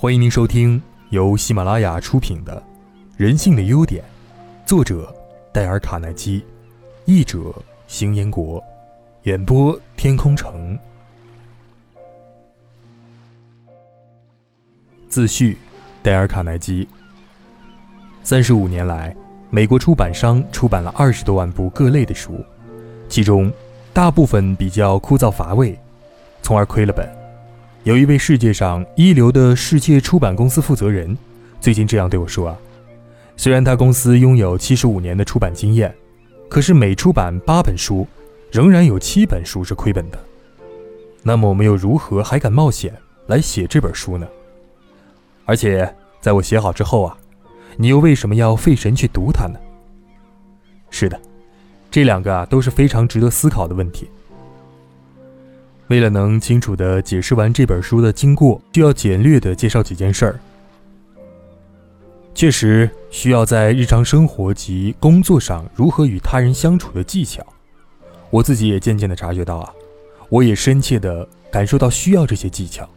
欢迎您收听由喜马拉雅出品的《人性的优点》，作者戴尔·卡耐基，译者邢彦国，演播天空城。自序：戴尔·卡耐基。三十五年来，美国出版商出版了二十多万部各类的书，其中大部分比较枯燥乏味，从而亏了本。有一位世界上一流的世界出版公司负责人，最近这样对我说啊：“虽然他公司拥有七十五年的出版经验，可是每出版八本书，仍然有七本书是亏本的。那么我们又如何还敢冒险来写这本书呢？而且在我写好之后啊，你又为什么要费神去读它呢？”是的，这两个啊都是非常值得思考的问题。为了能清楚地解释完这本书的经过，需要简略地介绍几件事儿。确实需要在日常生活及工作上如何与他人相处的技巧，我自己也渐渐地察觉到啊，我也深切地感受到需要这些技巧。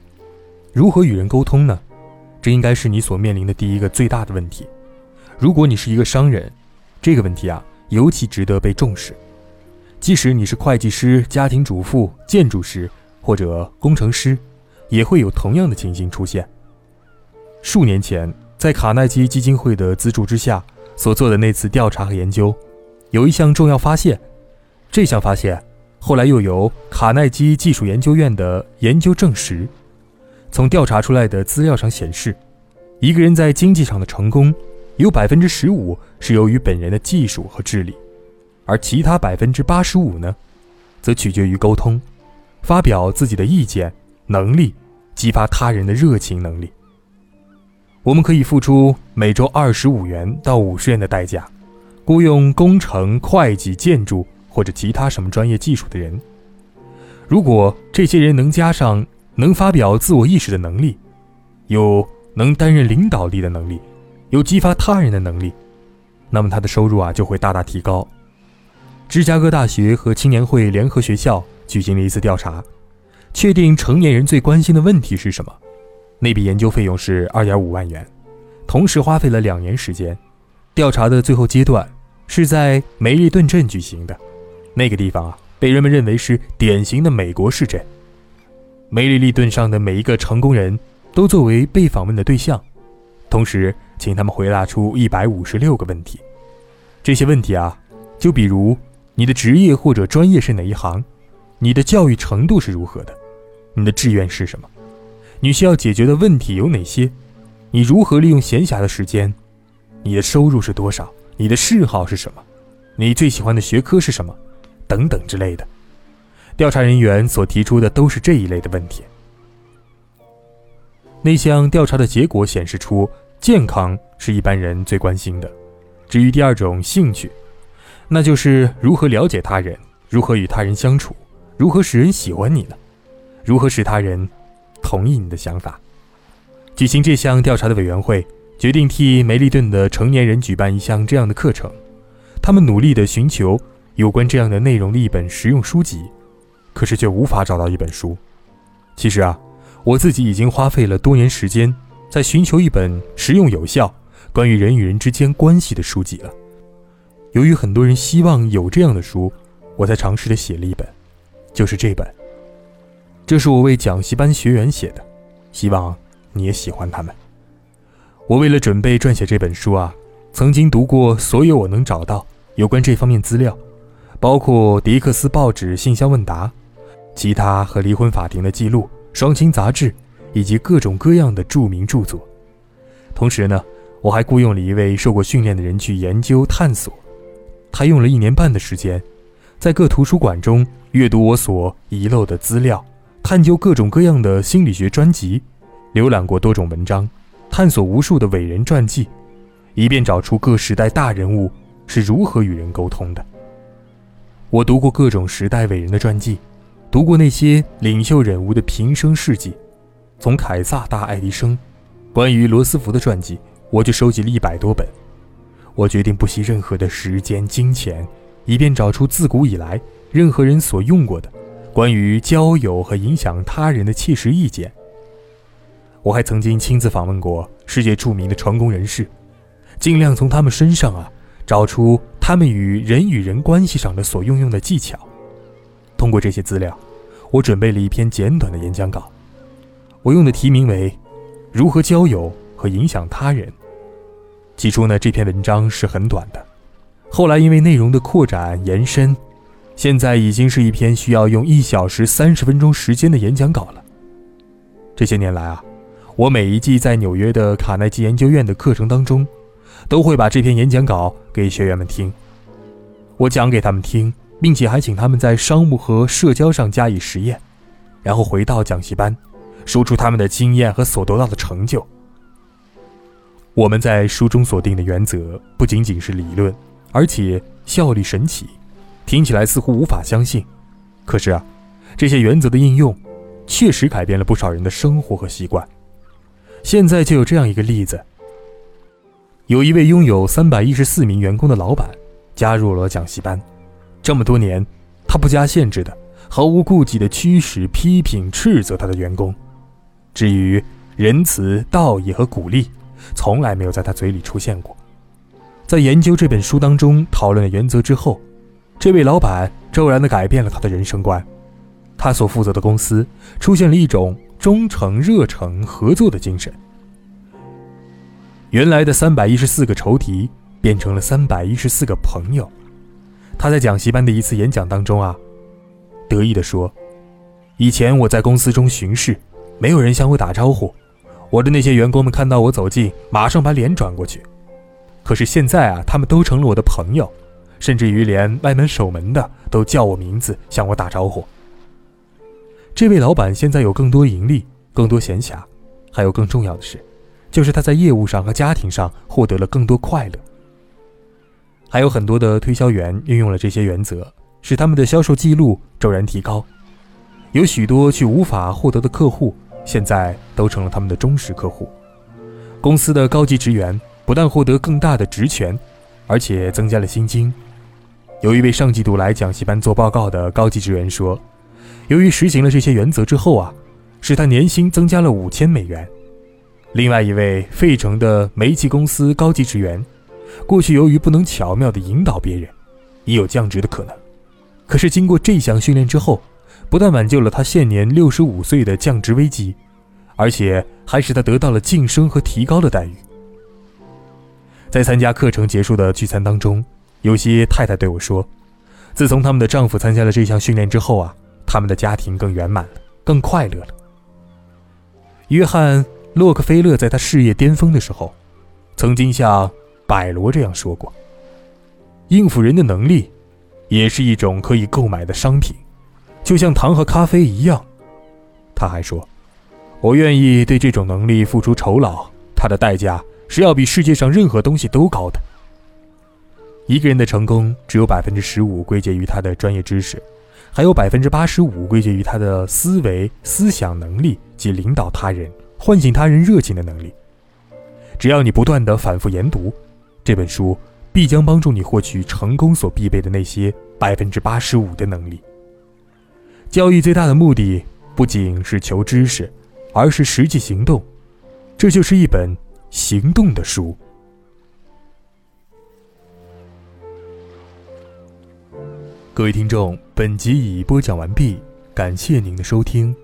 如何与人沟通呢？这应该是你所面临的第一个最大的问题。如果你是一个商人，这个问题啊尤其值得被重视。即使你是会计师、家庭主妇、建筑师或者工程师，也会有同样的情形出现。数年前，在卡耐基基金会的资助之下所做的那次调查和研究，有一项重要发现。这项发现后来又由卡耐基技术研究院的研究证实。从调查出来的资料上显示，一个人在经济上的成功，有百分之十五是由于本人的技术和智力。而其他百分之八十五呢，则取决于沟通、发表自己的意见能力、激发他人的热情能力。我们可以付出每周二十五元到五十元的代价，雇佣工程、会计、建筑或者其他什么专业技术的人。如果这些人能加上能发表自我意识的能力，有能担任领导力的能力，有激发他人的能力，那么他的收入啊就会大大提高。芝加哥大学和青年会联合学校举行了一次调查，确定成年人最关心的问题是什么。那笔研究费用是二点五万元，同时花费了两年时间。调查的最后阶段是在梅利顿镇举行的，那个地方啊，被人们认为是典型的美国市镇。梅利顿上的每一个成功人都作为被访问的对象，同时请他们回答出一百五十六个问题。这些问题啊，就比如。你的职业或者专业是哪一行？你的教育程度是如何的？你的志愿是什么？你需要解决的问题有哪些？你如何利用闲暇的时间？你的收入是多少？你的嗜好是什么？你最喜欢的学科是什么？等等之类的。调查人员所提出的都是这一类的问题。那项调查的结果显示出，健康是一般人最关心的。至于第二种兴趣。那就是如何了解他人，如何与他人相处，如何使人喜欢你呢？如何使他人同意你的想法？举行这项调查的委员会决定替梅利顿的成年人举办一项这样的课程。他们努力地寻求有关这样的内容的一本实用书籍，可是却无法找到一本书。其实啊，我自己已经花费了多年时间在寻求一本实用有效、关于人与人之间关系的书籍了。由于很多人希望有这样的书，我才尝试的写了一本，就是这本。这是我为讲习班学员写的，希望你也喜欢他们。我为了准备撰写这本书啊，曾经读过所有我能找到有关这方面资料，包括迪克斯报纸信箱问答、其他和离婚法庭的记录、双亲杂志以及各种各样的著名著作。同时呢，我还雇佣了一位受过训练的人去研究探索。他用了一年半的时间，在各图书馆中阅读我所遗漏的资料，探究各种各样的心理学专辑，浏览过多种文章，探索无数的伟人传记，以便找出各时代大人物是如何与人沟通的。我读过各种时代伟人的传记，读过那些领袖人物的平生事迹，从凯撒到爱迪生，关于罗斯福的传记，我就收集了一百多本。我决定不惜任何的时间、金钱，以便找出自古以来任何人所用过的关于交友和影响他人的切实意见。我还曾经亲自访问过世界著名的成功人士，尽量从他们身上啊找出他们与人与人关系上的所运用的技巧。通过这些资料，我准备了一篇简短的演讲稿。我用的题名为《如何交友和影响他人》。起初呢，这篇文章是很短的，后来因为内容的扩展延伸，现在已经是一篇需要用一小时三十分钟时间的演讲稿了。这些年来啊，我每一季在纽约的卡耐基研究院的课程当中，都会把这篇演讲稿给学员们听。我讲给他们听，并且还请他们在商务和社交上加以实验，然后回到讲习班。说出他们的经验和所得到的成就。我们在书中所定的原则不仅仅是理论，而且效率神奇，听起来似乎无法相信。可是啊，这些原则的应用，确实改变了不少人的生活和习惯。现在就有这样一个例子：有一位拥有三百一十四名员工的老板，加入了讲习班。这么多年，他不加限制的、毫无顾忌的驱使、批评、斥责他的员工。至于仁慈、道义和鼓励，从来没有在他嘴里出现过。在研究这本书当中讨论的原则之后，这位老板骤然地改变了他的人生观。他所负责的公司出现了一种忠诚、热诚、合作的精神。原来的三百一十四个仇敌变成了三百一十四个朋友。他在讲习班的一次演讲当中啊，得意地说：“以前我在公司中巡视。”没有人向我打招呼，我的那些员工们看到我走近，马上把脸转过去。可是现在啊，他们都成了我的朋友，甚至于连外门守门的都叫我名字，向我打招呼。这位老板现在有更多盈利，更多闲暇，还有更重要的是，就是他在业务上和家庭上获得了更多快乐。还有很多的推销员运用了这些原则，使他们的销售记录骤然提高。有许多去无法获得的客户。现在都成了他们的忠实客户。公司的高级职员不但获得更大的职权，而且增加了薪金。有一位上季度来讲习班做报告的高级职员说：“由于实行了这些原则之后啊，使他年薪增加了五千美元。”另外一位费城的煤气公司高级职员，过去由于不能巧妙地引导别人，已有降职的可能。可是经过这项训练之后，不但挽救了他现年六十五岁的降职危机，而且还使他得到了晋升和提高的待遇。在参加课程结束的聚餐当中，有些太太对我说：“自从他们的丈夫参加了这项训练之后啊，他们的家庭更圆满了，更快乐了。”约翰·洛克菲勒在他事业巅峰的时候，曾经像百罗这样说过：“应付人的能力，也是一种可以购买的商品。”就像糖和咖啡一样，他还说：“我愿意对这种能力付出酬劳，它的代价是要比世界上任何东西都高的。”一个人的成功只有百分之十五归结于他的专业知识，还有百分之八十五归结于他的思维、思想能力及领导他人、唤醒他人热情的能力。只要你不断的反复研读这本书，必将帮助你获取成功所必备的那些百分之八十五的能力。教育最大的目的不仅是求知识，而是实际行动。这就是一本行动的书。各位听众，本集已播讲完毕，感谢您的收听。